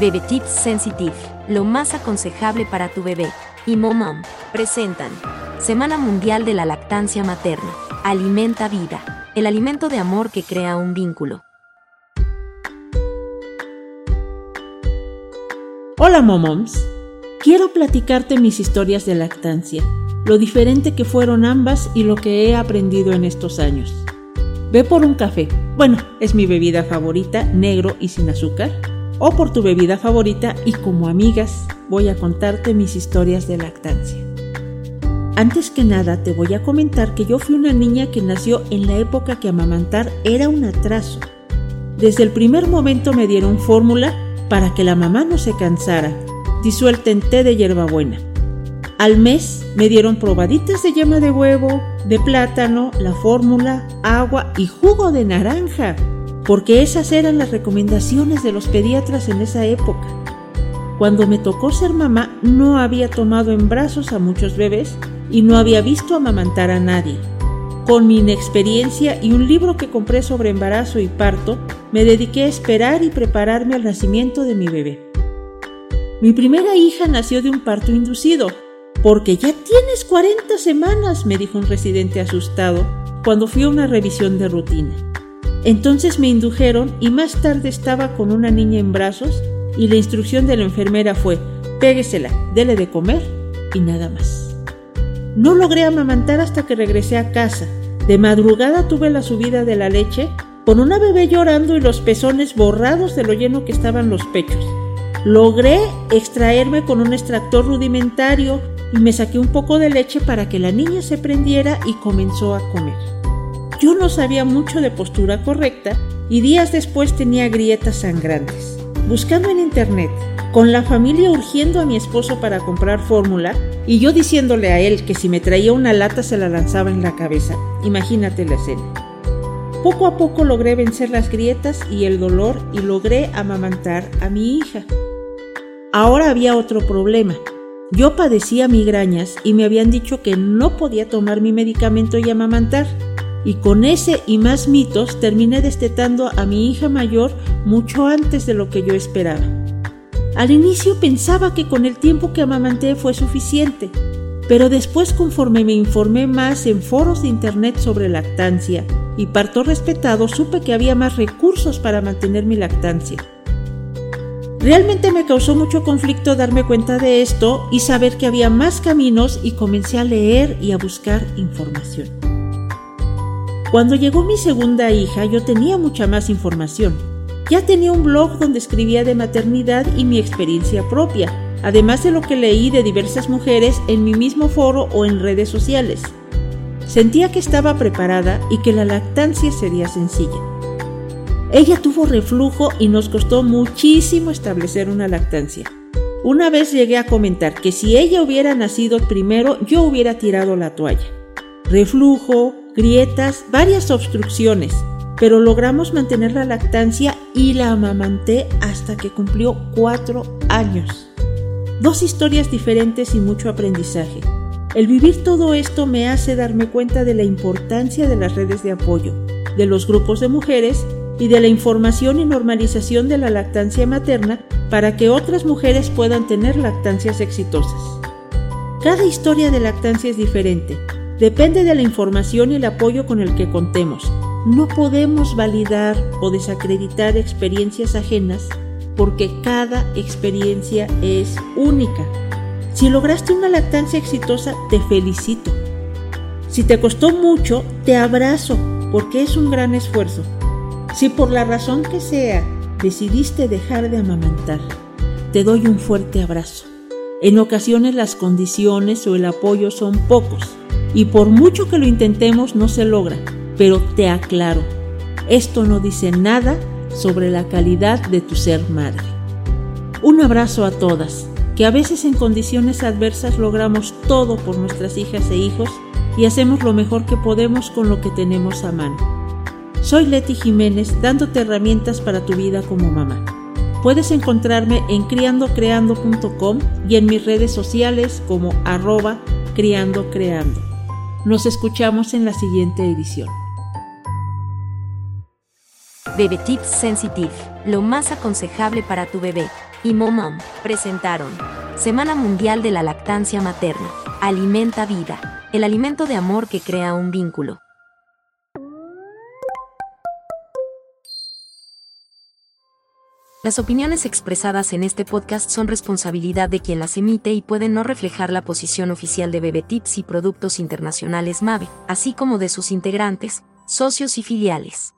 Bebe Tips Sensitive, lo más aconsejable para tu bebé. Y Momom presentan Semana Mundial de la Lactancia Materna. Alimenta vida, el alimento de amor que crea un vínculo. Hola Momoms, quiero platicarte mis historias de lactancia, lo diferente que fueron ambas y lo que he aprendido en estos años. Ve por un café, bueno, es mi bebida favorita, negro y sin azúcar o por tu bebida favorita y como amigas voy a contarte mis historias de lactancia. Antes que nada te voy a comentar que yo fui una niña que nació en la época que amamantar era un atraso. Desde el primer momento me dieron fórmula para que la mamá no se cansara, disuelta en té de hierbabuena. Al mes me dieron probaditas de yema de huevo, de plátano, la fórmula, agua y jugo de naranja porque esas eran las recomendaciones de los pediatras en esa época. Cuando me tocó ser mamá no había tomado en brazos a muchos bebés y no había visto amamantar a nadie. Con mi inexperiencia y un libro que compré sobre embarazo y parto, me dediqué a esperar y prepararme al nacimiento de mi bebé. Mi primera hija nació de un parto inducido, porque ya tienes 40 semanas, me dijo un residente asustado cuando fui a una revisión de rutina. Entonces me indujeron y más tarde estaba con una niña en brazos y la instrucción de la enfermera fue, péguesela, dele de comer y nada más. No logré amamantar hasta que regresé a casa. De madrugada tuve la subida de la leche con una bebé llorando y los pezones borrados de lo lleno que estaban los pechos. Logré extraerme con un extractor rudimentario y me saqué un poco de leche para que la niña se prendiera y comenzó a comer. Yo no sabía mucho de postura correcta y días después tenía grietas sangrantes. Buscando en internet, con la familia urgiendo a mi esposo para comprar fórmula y yo diciéndole a él que si me traía una lata se la lanzaba en la cabeza. Imagínate la escena. Poco a poco logré vencer las grietas y el dolor y logré amamantar a mi hija. Ahora había otro problema. Yo padecía migrañas y me habían dicho que no podía tomar mi medicamento y amamantar y con ese y más mitos terminé destetando a mi hija mayor mucho antes de lo que yo esperaba. Al inicio pensaba que con el tiempo que amamanté fue suficiente, pero después conforme me informé más en foros de internet sobre lactancia y parto respetado, supe que había más recursos para mantener mi lactancia. Realmente me causó mucho conflicto darme cuenta de esto y saber que había más caminos y comencé a leer y a buscar información. Cuando llegó mi segunda hija yo tenía mucha más información. Ya tenía un blog donde escribía de maternidad y mi experiencia propia, además de lo que leí de diversas mujeres en mi mismo foro o en redes sociales. Sentía que estaba preparada y que la lactancia sería sencilla. Ella tuvo reflujo y nos costó muchísimo establecer una lactancia. Una vez llegué a comentar que si ella hubiera nacido primero yo hubiera tirado la toalla. Reflujo, grietas, varias obstrucciones, pero logramos mantener la lactancia y la amamanté hasta que cumplió cuatro años. Dos historias diferentes y mucho aprendizaje. El vivir todo esto me hace darme cuenta de la importancia de las redes de apoyo, de los grupos de mujeres y de la información y normalización de la lactancia materna para que otras mujeres puedan tener lactancias exitosas. Cada historia de lactancia es diferente Depende de la información y el apoyo con el que contemos. No podemos validar o desacreditar experiencias ajenas porque cada experiencia es única. Si lograste una lactancia exitosa, te felicito. Si te costó mucho, te abrazo porque es un gran esfuerzo. Si por la razón que sea decidiste dejar de amamantar, te doy un fuerte abrazo. En ocasiones las condiciones o el apoyo son pocos y por mucho que lo intentemos no se logra, pero te aclaro, esto no dice nada sobre la calidad de tu ser madre. Un abrazo a todas, que a veces en condiciones adversas logramos todo por nuestras hijas e hijos y hacemos lo mejor que podemos con lo que tenemos a mano. Soy Leti Jiménez dándote herramientas para tu vida como mamá. Puedes encontrarme en criandocreando.com y en mis redes sociales como arroba criandocreando. Nos escuchamos en la siguiente edición. Bebe Tips Sensitive, lo más aconsejable para tu bebé. y Momom presentaron Semana Mundial de la Lactancia Materna. Alimenta vida, el alimento de amor que crea un vínculo. Las opiniones expresadas en este podcast son responsabilidad de quien las emite y pueden no reflejar la posición oficial de Bebetips y Productos Internacionales MAVE, así como de sus integrantes, socios y filiales.